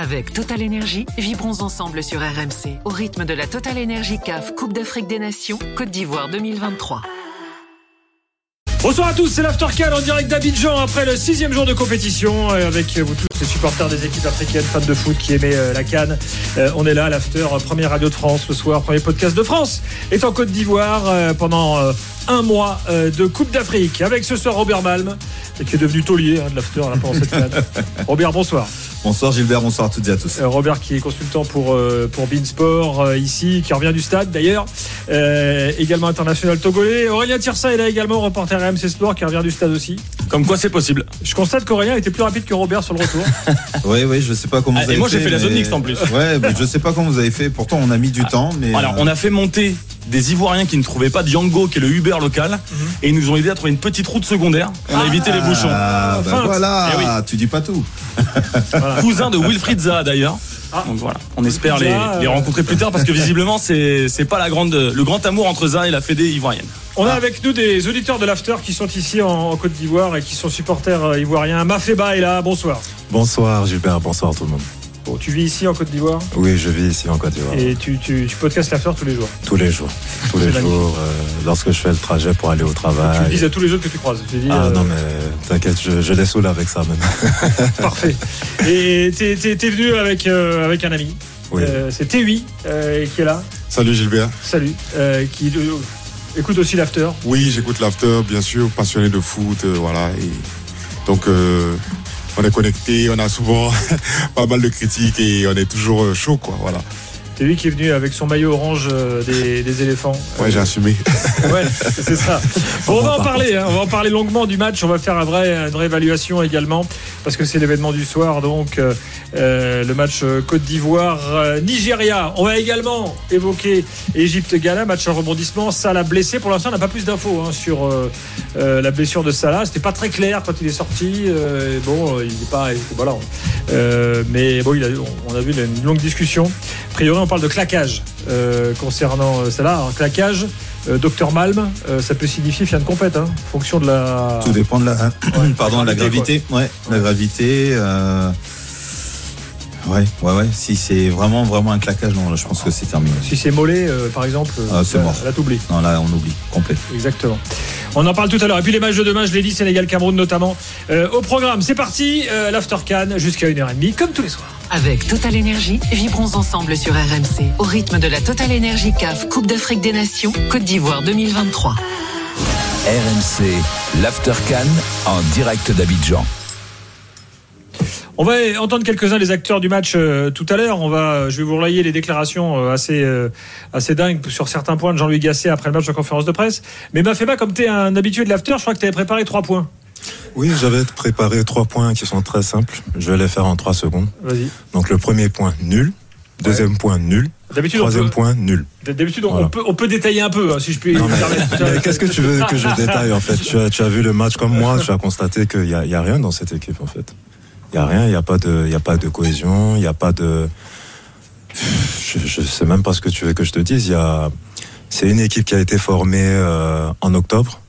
Avec Total Énergie, vibrons ensemble sur RMC au rythme de la Total Énergie CAF Coupe d'Afrique des Nations Côte d'Ivoire 2023. Bonsoir à tous, c'est l'Aftercan en direct d'Abidjan après le sixième jour de compétition euh, avec vous tous les supporters des équipes africaines, fans de foot qui aimaient euh, la Cannes. Euh, on est là, l'After, première radio de France ce soir, premier podcast de France est en Côte d'Ivoire pendant un mois de Coupe d'Afrique avec ce soir Robert Malm qui est devenu taulier hein, de l'After pendant cette Cannes. Robert, bonsoir. Bonsoir Gilbert, bonsoir à toutes et à tous. Robert qui est consultant pour, pour Beansport ici, qui revient du stade d'ailleurs, également international togolais. Aurélien Tirsa est là également, reporter RMC Sport qui revient du stade aussi. Comme quoi c'est possible. Je constate qu'Aurélien était plus rapide que Robert sur le retour. oui, oui, je sais pas comment ah, vous avez Et moi j'ai fait mais... la zone mixte en plus. Ouais, mais je sais pas comment vous avez fait. Pourtant on a mis du Ah. temps, mais. Alors euh, on a fait monter des Ivoiriens qui ne trouvaient pas de Yango, qui est le Uber local, et ils nous ont aidé à trouver une petite route secondaire. On a évité les bouchons. Ah, bah Feinte. voilà, Eh oui. tu dis pas tout. Cousin de Wilfried Zaha d'ailleurs. Donc voilà, on espère les, Zaha, les euh, rencontrer plus tard parce que visiblement c'est c'est pas la grande le grand amour entre Zaha et la Fédé ivoirienne. On a avec nous des auditeurs de l'After qui sont ici en, en Côte d'Ivoire et qui sont supporters euh, ivoiriens. Mafeba est là, bonsoir. Bonsoir Gilbert, bonsoir tout le monde. Bon, tu vis ici en Côte d'Ivoire? Oui, je vis ici en Côte d'Ivoire. et tu, tu, tu podcastes l'After tous les jours? Tous les jours. Tous les jours, euh, lorsque je fais le trajet pour aller au Tu travail. dis à tous les autres que tu croises. Je dis, Ah euh, non mais t'inquiète, je, je les saoule avec ça même. Parfait. Et t'es, t'es- t'es venu avec, euh, avec un ami. Oui. Euh, c'est TUI euh, qui est là. Salut Gilbert. Salut. Euh, qui euh, écoute aussi l'After. Oui, j'écoute l'after, bien sûr, passionné de foot, euh, voilà. Donc, euh, on est connecté, on a souvent pas mal de critiques et on est toujours euh, chaud, quoi, voilà. TUI qui est venu avec son maillot orange euh, des, des éléphants. Ouais, j'ai assumé. Ouais, c'est ça. Bon, on va en parler, hein, on va en parler longuement du match. On va faire un vrai, une vraie évaluation également, parce que c'est l'événement du soir, donc euh, euh, le match Côte d'Ivoire-Nigeria. On va également évoquer Égypte-Ghana, match en rebondissement. Salah blessé. Pour l'instant, on n'a pas plus d'infos hein, sur euh, euh, la blessure de Salah. C'était pas très clair quand il est sorti. Bon, il n'est pas. Voilà. Mais bon, il a, on a vu une longue discussion. A priori, on parle de claquage euh, concernant euh, Salah. Alors, claquage. Euh, Docteur Malm, ça peut signifier fin de compète, hein, en fonction de la. Tout dépend de la, pardon, la gravité, gravité. Ouais, la gravité. Ouais, ouais, ouais. Si c'est vraiment, vraiment un claquage, non, là, je pense que c'est terminé. Si c'est mollet, euh, par exemple, Ah, c'est mort. là, t'oublies. Non, là, on oublie, complet. Exactement. On en parle tout à l'heure. Et puis les matchs de demain, je l'ai dit, Sénégal-Cameroun notamment. Euh, au programme, c'est parti, euh, l'After Can jusqu'à 1h30, comme tous les soirs. Avec Total Énergie, vibrons ensemble sur RMC au rythme de la Total Énergie CAF Coupe d'Afrique des Nations Côte d'Ivoire 2023. RMC, l'After Cannes en direct d'Abidjan. On va entendre quelques-uns des acteurs du match euh, tout à l'heure. On va, je vais vous relayer les déclarations euh, assez, euh, assez dingues sur certains points de Jean-Louis Gasset après le match en conférence de presse. Mais Mafema, comme tu es un habitué de l'After, je crois que tu avais préparé trois points. Oui, j'avais préparé trois points qui sont très simples. Je vais les faire en trois secondes. Vas-y. Donc le premier point, nul. Deuxième point, nul. D'habitude, on Troisième peut, point, nul. d'habitude, on, Voilà. peut, on peut détailler un peu, hein, si je puis qu'est-ce que tu veux que je détaille en fait? Tu as, tu as vu le match comme moi, tu as constaté qu'il n'y a, y a rien dans cette équipe en fait. Il n'y a rien, il n'y a, pas de- y a pas de cohésion, il n'y a pas de... Je ne sais même pas ce que tu veux que je te dise. Y a... C'est une équipe qui a été formée euh, en octobre,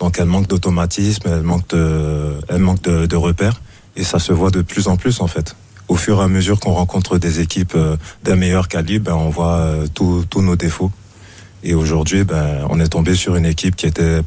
donc elle manque d'automatisme, elle manque, de, elle manque de, repères, et ça se voit de plus en plus en fait. Au fur et à mesure qu'on rencontre des équipes euh, d'un meilleur calibre, ben, on voit euh, tous nos défauts. Et aujourd'hui, ben, on est tombé sur une équipe qui était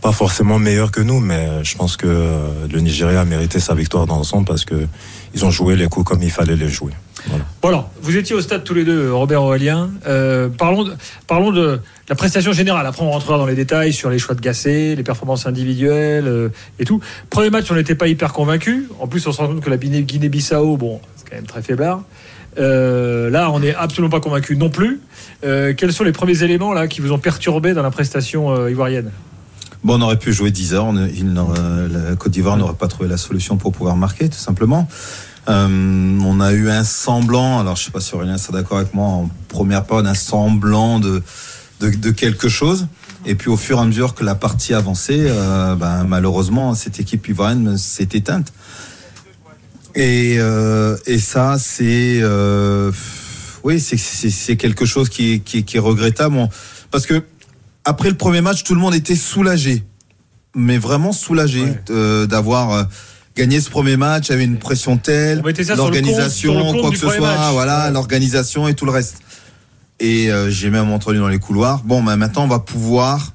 pas forcément meilleure que nous, mais je pense que euh, le Nigeria a mérité sa victoire dans l'ensemble parce que ils ont joué les coups comme il fallait les jouer. Voilà. Alors, vous étiez au stade tous les deux, Robert Aurélien. Euh, parlons, de, parlons de la prestation générale. Après, on rentrera dans les détails sur les choix de Gasset, les performances individuelles euh, et tout. Premier match, on n'était pas hyper convaincus. En plus, on se rend compte que la Guinée- Guinée-Bissau, bon, c'est quand même très faiblard. Euh, là, on n'est absolument pas convaincus non plus. Quels sont les premiers éléments là qui vous ont perturbé dans la prestation ivoirienne? Bon, on aurait pu jouer 10 heures. on- il n'aurait- la Côte d'Ivoire n'aurait pas trouvé la solution pour pouvoir marquer, tout simplement. Euh, on a eu un semblant, alors je sais pas si Aurélien sera d'accord avec moi, en première période, un semblant de, de, de quelque chose. Et puis au fur et à mesure que la partie avançait, euh, ben, malheureusement, cette équipe ivoirienne s'est éteinte. Et, euh, et ça, c'est euh, oui, c'est- quelque chose qui est, qui est, qui est regrettable. Parce que après le premier match, tout le monde était soulagé, mais vraiment soulagé Ouais. euh, d'avoir euh, gagner ce premier match, il y avait une pression telle, l'organisation, quoi que ce soit, match. voilà, Ouais. l'organisation et tout le reste. Et euh, j'ai même entendu dans les couloirs. Bon, ben maintenant on va pouvoir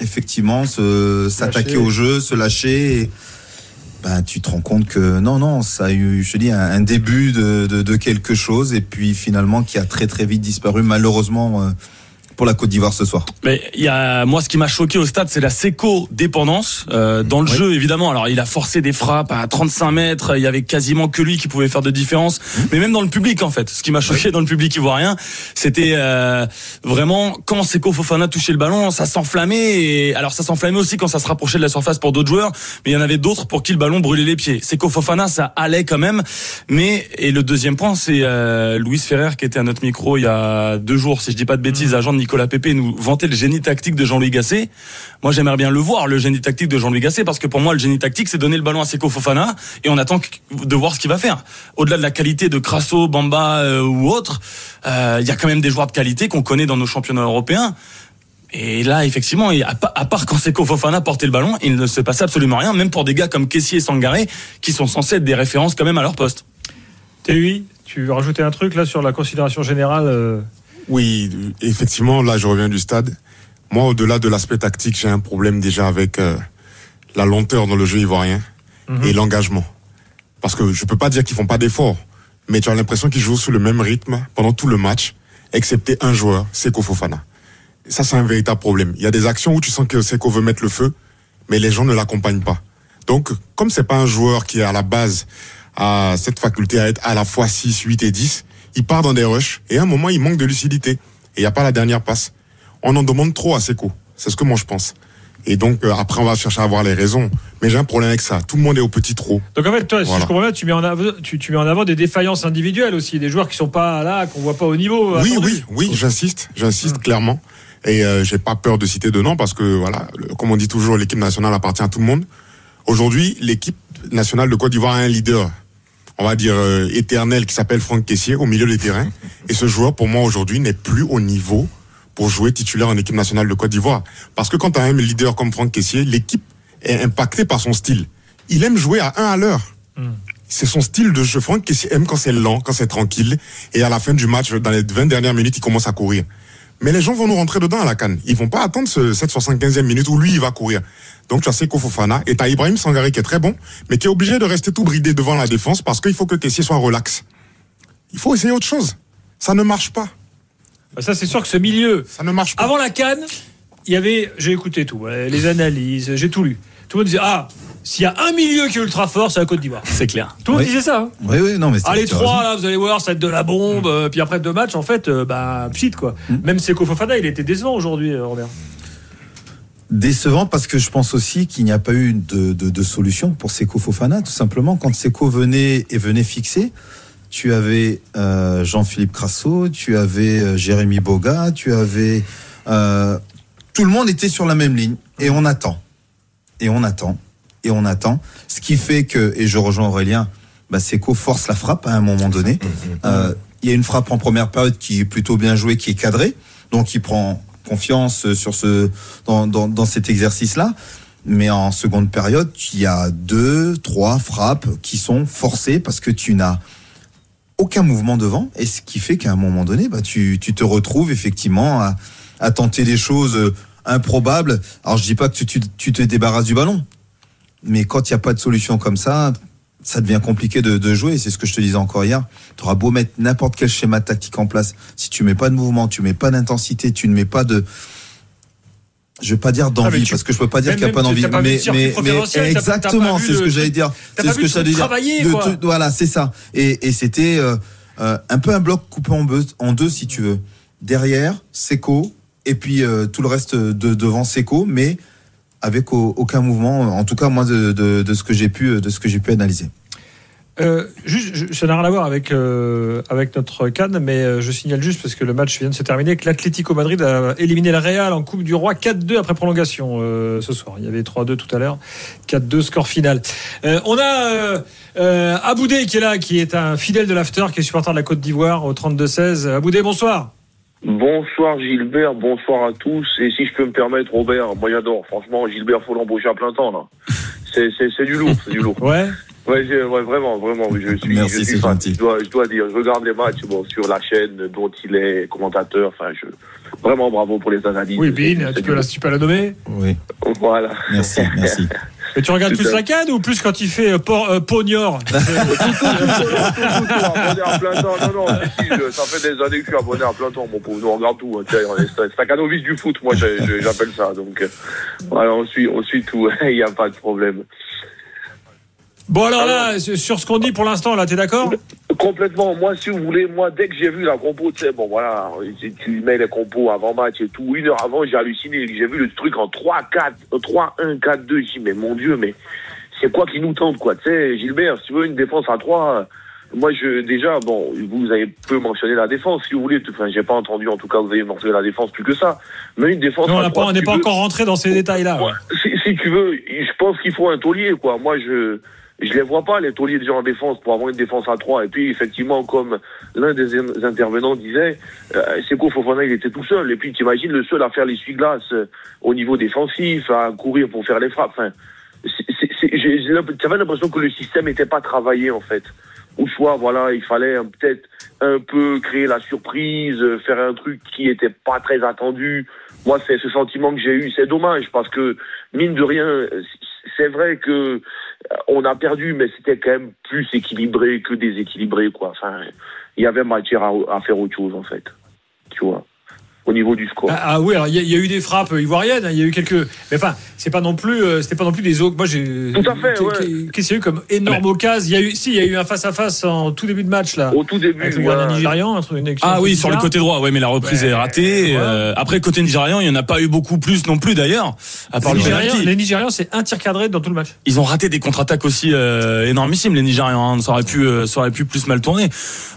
effectivement se s'attaquer au jeu, se lâcher. Et, ben, tu te rends compte que non, non, ça a eu, je te dis, un, un début de, de, de quelque chose et puis finalement qui a très très vite disparu malheureusement euh, pour la Côte d'Ivoire ce soir. Mais il y a moi ce qui m'a choqué au stade, c'est la séco dépendance euh, dans le jeu évidemment. Alors il a forcé des frappes à 35 mètres, il y avait quasiment que lui qui pouvait faire de différence. Mais même dans le public en fait, ce qui m'a choqué dans le public ivoirien, c'était euh, vraiment quand Seko Fofana touchait le ballon, ça s'enflammait. Et alors ça s'enflammait aussi quand ça se rapprochait de la surface pour d'autres joueurs, mais il y en avait d'autres pour qui le ballon brûlait les pieds. Seko Fofana, ça allait quand même. Mais et le deuxième point, c'est euh, Louis Ferrer qui était à notre micro il y a deux jours, si je dis pas de bêtises, agent de Nicolas Pépé, nous vantait le génie tactique de Jean-Louis Gasset. Moi, j'aimerais bien le voir, le génie tactique de Jean-Louis Gasset, parce que pour moi, le génie tactique, c'est donner le ballon à Seko Fofana et on attend de voir ce qu'il va faire. Au-delà de la qualité de Crasso, Bamba euh, ou autre, euh, il y a quand même des joueurs de qualité qu'on connaît dans nos championnats européens. Et là, effectivement, à part quand Seko Fofana portait le ballon, il ne se passait absolument rien, même pour des gars comme Kessier et Sangaré, qui sont censés être des références quand même à leur poste. TUI, tu veux rajouter un truc là sur la considération générale euh, Oui, effectivement, là, je reviens du stade. Moi, au-delà de l'aspect tactique, j'ai un problème déjà avec euh, la lenteur dans le jeu ivoirien Mhm. et l'engagement. Parce que je peux pas dire qu'ils font pas d'efforts, mais tu as l'impression qu'ils jouent sur le même rythme pendant tout le match, excepté un joueur, Seko Fofana. Ça, c'est un véritable problème. Il y a des actions où tu sens que Seko veut mettre le feu, mais les gens ne l'accompagnent pas. Donc, comme c'est pas un joueur qui à la base a cette faculté à être à la fois 6, 8 et 10, il part dans des rushs et à un moment il manque de lucidité et il n'y a pas la dernière passe. On en demande trop à Seko. C'est ce que moi je pense. Et donc euh, après on va chercher à avoir les raisons. Mais j'ai un problème avec ça. Tout le monde est au petit trot. Donc en fait, toi, si je comprends bien, tu mets, en avant, tu, tu mets en avant des défaillances individuelles aussi, des joueurs qui sont pas là, qu'on voit pas au niveau. Oui, oui, oui, j'insiste, j'insiste clairement. Et euh, j'ai pas peur de citer de noms parce que voilà, le- comme on dit toujours, l'équipe nationale appartient à tout le monde. Aujourd'hui, l'équipe nationale de Côte d'Ivoire a un leader, on va dire euh, éternel, qui s'appelle Franck Kessier au milieu des terrains. Et ce joueur, pour moi aujourd'hui, n'est plus au niveau pour jouer titulaire en équipe nationale de Côte d'Ivoire. Parce que quand tu as un leader comme Franck Kessier, l'équipe est impactée par son style. Il aime jouer à un à l'heure. C'est son style de jeu. Franck Kessier aime quand c'est lent, quand c'est tranquille. Et à la fin du match, dans les 20 dernières minutes, il commence à courir. Mais les gens vont nous rentrer dedans à la canne. Ils vont pas attendre ce, cette 75e minute où lui, il va courir. Donc tu as Seko Fofana et tu as Ibrahim Sangaré qui est très bon, mais qui est obligé de rester tout bridé devant la défense parce qu'il faut que Kessier soit relax. Il faut essayer autre chose. Ça ne marche pas. Bah, Ça, c'est sûr que ce milieu, Ça ne marche pas. avant la Cannes, il y avait, j'ai écouté tout, les analyses, j'ai tout lu. Tout le monde disait, ah, s'il y a un milieu qui est ultra fort, c'est la Côte d'Ivoire. C'est clair. Tout le monde Oui. disait ça. hein. Oui, oui, non, mais Ah, les trois, là, vous allez voir, ça va être de la bombe. euh, Puis après deux matchs, en fait, euh, bah, pchit, quoi. Même Seko Fofana, il était décevant aujourd'hui, euh, Robert. Décevant parce que je pense aussi qu'il n'y a pas eu de, de, de solution pour Seko Fofana. Tout simplement, quand Seko venait et venait fixer, tu avais euh, Jean-Philippe Crasso, tu avais euh, Jérémy Boga, tu avais... euh, tout le monde était sur la même ligne. Et on attend. Et on attend. Et on attend. Ce qui fait que, et je rejoins Aurélien, bah, Seko force la frappe à un moment donné. Euh, Il y a une frappe en première période qui est plutôt bien jouée, qui est cadrée. Donc il prend confiance sur ce, dans, dans, dans cet exercice-là. Mais en seconde période, il y a deux, trois frappes qui sont forcées parce que tu n'as aucun mouvement devant. Et ce qui fait qu'à un moment donné, bah, tu, tu te retrouves effectivement à, à tenter des choses euh, improbables. Alors je dis pas que tu, tu, tu te débarrasses du ballon. Mais quand il n'y a pas de solution comme ça, ça devient compliqué de, de jouer. C'est ce que je te disais encore hier. Tu auras beau mettre n'importe quel schéma tactique en place. Si tu mets pas de mouvement, tu mets pas d'intensité, tu ne mets pas de. Je vais pas dire Ah, d'envie parce que je peux pas dire qu'il n'y a pas d'envie. Mais, mais, mais exactement, c'est ce que j'allais dire. C'est ce que j'allais dire. De voilà, c'est ça. Et, et c'était euh, euh, un peu un bloc coupé en, deux- en deux, si tu veux. Derrière, Seco, et puis euh, tout le reste de, devant Seco, mais avec au- aucun mouvement. En tout cas, moi, de, ce que j'ai pu, de ce que j'ai pu analyser. Euh, juste, ça n'a rien à voir avec, euh, avec notre Cannes, mais euh, je signale juste parce que le match vient de se terminer que l'Atlético Madrid a éliminé le Real en Coupe du Roi 4-2 après prolongation ce soir. Il y avait 3-2 tout à l'heure, 4-2 score final. On a Aboudé qui est là, qui est un fidèle de l'after, qui est supporter de la Côte d'Ivoire au 32-16. Aboudé, bonsoir. Bonsoir Gilbert, bonsoir à tous. Et si je peux me permettre, Robert, moi j'adore. Franchement, Gilbert, faut l'embaucher à plein temps là. C'est, c'est, c'est du lourd, c'est du lourd. Ouais. Ouais, ouais, vraiment, vraiment, je suis, Merci, je suis c'est fan. gentil. Je dois, je dois dire, je regarde les matchs bon, sur la chaîne dont il est commentateur. Enfin, je, vraiment bravo pour les analyses. Oui, Bin, tu peux, la, tu peux la nommer. Oui, Voilà. merci, merci. Et tu regardes plus la canne ou plus quand il fait euh, euh, Pognor. Non, non, ça fait des années que je suis abonné à plein temps, mon pauvre. On regarde tout. hein. Canovis du foot, moi, j'appelle ça. Donc, euh, voilà, on suit, on suit tout. Il n'y a pas de problème. Bon, alors là, sur ce qu'on dit pour l'instant, là, t'es d'accord? Complètement. Moi, si vous voulez, moi, dès que j'ai vu la compo, tu sais, bon, voilà, tu- mets les compos avant match et tout. Une heure avant, j'ai halluciné. J'ai vu le truc en 3-4, euh, 3-1, 4-2. J'ai dit, mais mon Dieu, mais c'est quoi qui nous tente, quoi? Tu sais, Gilbert, si tu veux une défense à 3, moi, je, déjà, bon, vous avez peu mentionné la défense, si vous voulez. Enfin, j'ai pas entendu, en tout cas, vous avez mentionné la défense plus que ça. Mais une défense Non, on à n'a pas- 3, on n'est pas veux- encore rentré dans ces détails-là. Ouais, si, si tu veux, je pense qu'il faut un taulier, quoi. Moi, je je les vois pas, les tauliers déjà en défense, pour avoir une défense à 3. Et puis, effectivement, comme l'un des in- intervenants disait, euh, Seko Fofana, il était tout seul. Et puis, t'imagines le seul à faire l'essuie-glace euh, au niveau défensif, à courir pour faire les frappes. Enfin, j'avais l'impression que le système n'était pas travaillé, en fait. Ou soit, voilà, il fallait peut-être un peu créer la surprise, euh, faire un truc qui était pas très attendu. Moi, c'est ce sentiment que j'ai eu. C'est dommage parce que, mine de rien, c'est vrai que on a perdu, mais c'était quand même plus équilibré que déséquilibré, quoi. Enfin, il y avait matière à, à faire autre chose, en fait. Tu vois, au niveau du score. Ah, ah oui, alors il y, a- y eu des frappes ivoiriennes, hein, il y a eu quelques. Mais enfin, c'est pas non plus, euh, c'était pas non plus des autres. Moi, j'ai. Tout à fait, qu'est- ouais. qu'est- Qu'est-ce qu'il y a eu comme énorme occasion? Il y a eu, si, il y a eu un face à face en tout début de match là, Au tout début, avec le voilà. gardien nigérian, un truc- une Ah oui, sur le côté droit, ouais, mais la reprise Ouais, est ratée. Euh, après, côté nigérian, il n'y en a pas eu beaucoup plus non plus d'ailleurs. À part Les le Nigérians, penalty. les Nigérians, c'est un tir cadré dans tout le match. Ils ont raté des contre-attaques aussi euh, énormissimes, les Nigérians. hein. Ça aurait pu, euh, ça aurait pu plus mal tourner.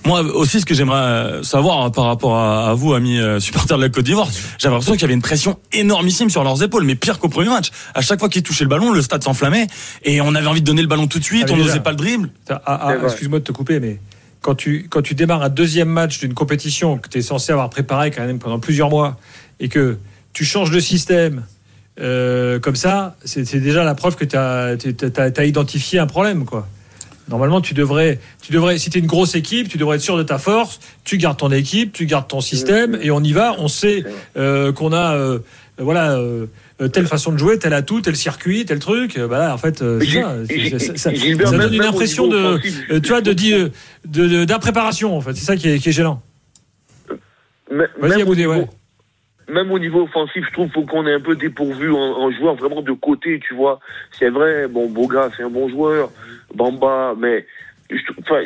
Moi aussi, ce que j'aimerais savoir par rapport à, à vous, amis euh, supporters de la Côte d'Ivoire, j'avais l'impression qu'il y avait une pression énormissime sur leurs épaules, mais pire qu'au premier match. À chaque fois qu'ils touchaient le ballon, le stade s'enflammait et on avait envie de donner le ballon tout de suite. Ah, on n'osait pas le dribble. Ah, ah. Excuse-moi de te couper, mais quand tu, quand tu démarres un deuxième match d'une compétition que tu es censé avoir préparé quand même pendant plusieurs mois et que tu changes de système euh, comme ça, c'est c'est déjà la preuve que tu as, identifié un problème. quoi. Normalement, tu devrais, tu devrais, si tu es une grosse équipe, tu devrais être sûr de ta force, tu gardes ton équipe, tu gardes ton système et on y va. On sait euh, qu'on a euh, voilà, euh, telle façon de jouer, tel atout, tel circuit, tel truc. Bah là, en fait, c'est ça. Ça- Gilbert, donne une impression de, tu vois, de dire de, de- d'impréparation en fait. C'est ça qui est, qui est gênant. Vas-y, Aboudé, niveau, ouais. Même au niveau offensif, je trouve qu'on est un peu dépourvu en, en joueur vraiment de côté, tu vois. C'est vrai, bon, Boga, c'est un bon joueur, Bamba, mais enfin,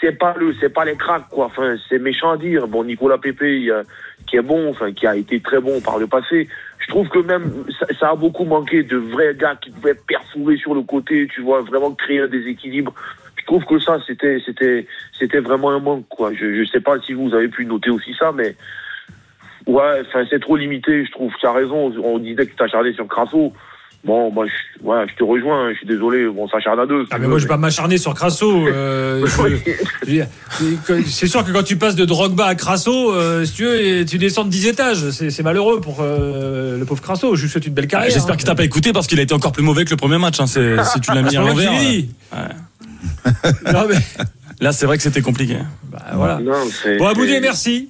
c'est pas le, c'est pas les cracks, quoi. Enfin, c'est méchant à dire. Bon, Nicolas il, euh, qui est bon, enfin, qui a été très bon par le passé. Je trouve que même ça, ça a beaucoup manqué de vrais gars qui pouvaient perforer sur le côté, tu vois, vraiment créer un déséquilibre. Je trouve que ça, c'était, c'était, c'était vraiment un manque, quoi. Je, je sais pas si vous avez pu noter aussi ça, mais ouais, c'est trop limité, je trouve. Tu as raison. On disait que tu t'acharnais sur Crasso. Bon, moi, je, ouais, je te rejoins. hein, Je suis désolé. Bon, on s'acharne à deux. Ah mais veux, moi je vais pas m'acharner sur Crasso. euh, c'est- sûr que quand tu passes de Drogba à Crasso, euh, si tu veux, tu descends de 10 étages. C'est malheureux pour euh, le pauvre Crasso. Je lui souhaite une belle carrière. J'espère hein. qu'il t'a pas écouté parce qu'il a été encore plus mauvais que le premier match. Hein. C'est- Si tu l'as mis C'est à l'envers. euh, Non, mais, Là, c'est vrai que c'était compliqué. bah, voilà. Non, Bon, Aboudé, merci.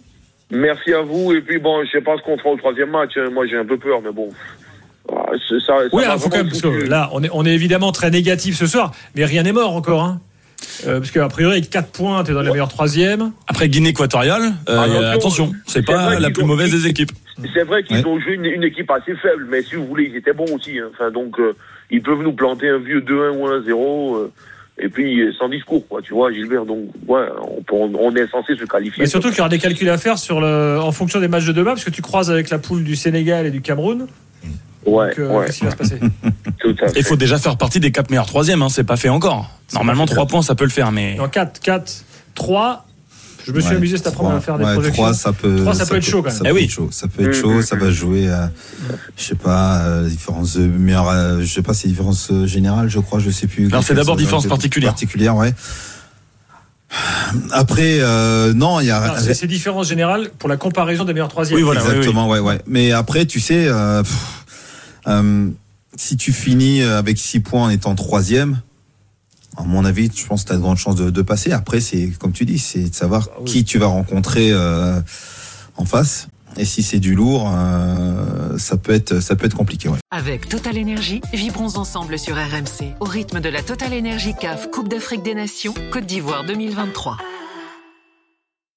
Merci à vous. Et puis, bon, je sais pas ce qu'on fera au troisième match. hein. Moi, j'ai un peu peur, mais bon. Ah, c'est- Ça, ça Oui, alors faut quand même, que là, on est, on est évidemment très négatif ce soir, mais rien n'est mort encore. Hein. Euh, parce qu'a priori, avec 4 points, tu es dans la meilleure troisième. Après Guinée équatoriale, euh, Attention, attention, c'est pas la plus ont- mauvaise des équipes. C'est vrai qu'ils Ouais. ont joué une, une équipe assez faible, mais si vous voulez, ils étaient bons aussi. hein. Enfin, donc, euh, ils peuvent nous planter un vieux 2-1 ou 1-0. Et puis, euh, sans discours, quoi. Tu vois, Gilbert. Donc, ouais, on, peut- on- on est censé se qualifier. Mais surtout qu'il y aura des calculs à faire sur le, en fonction des matchs de demain, parce que tu croises avec la poule du Sénégal et du Cameroun. Ouais, Donc, euh, ouais, qu'est-ce qui va se passer tout à fait. Il faut déjà faire partie des quatre meilleurs troisièmes, hein, c'est pas fait encore. Normalement, trois points, ça peut le faire, mais En 4, 4, 3. Je me suis Ouais, amusé cet après-midi à faire des Ouais, projections. trois, ça peut, Trois, ça peut être chaud, quand même. Ça Eh peut oui. être chaud. Ça peut être Mhm. chaud. Ça va jouer, à, je sais pas, euh, différence de meilleure, euh, je sais pas, c'est différence euh, générale, je crois, je sais plus. Non, c'est d'abord différence euh, particulière. Particulière, ouais. Après, euh, non, il y a. C'est c'est différence générale pour la comparaison des meilleurs troisièmes. Oui, voilà. Exactement, ouais, ouais. Mais après, tu sais, euh, pff, euh, si tu finis avec 6 points en étant troisième, à mon avis, je pense que tu as de grandes chances de, de passer. Après, c'est comme tu dis, c'est de savoir qui tu vas rencontrer euh, en face. Et si c'est du lourd, euh, ça peut être ça peut être compliqué. Ouais. Avec Total Energy, vibrons ensemble sur RMC au rythme de la Total Energy CAF Coupe d'Afrique des Nations Côte d'Ivoire 2023.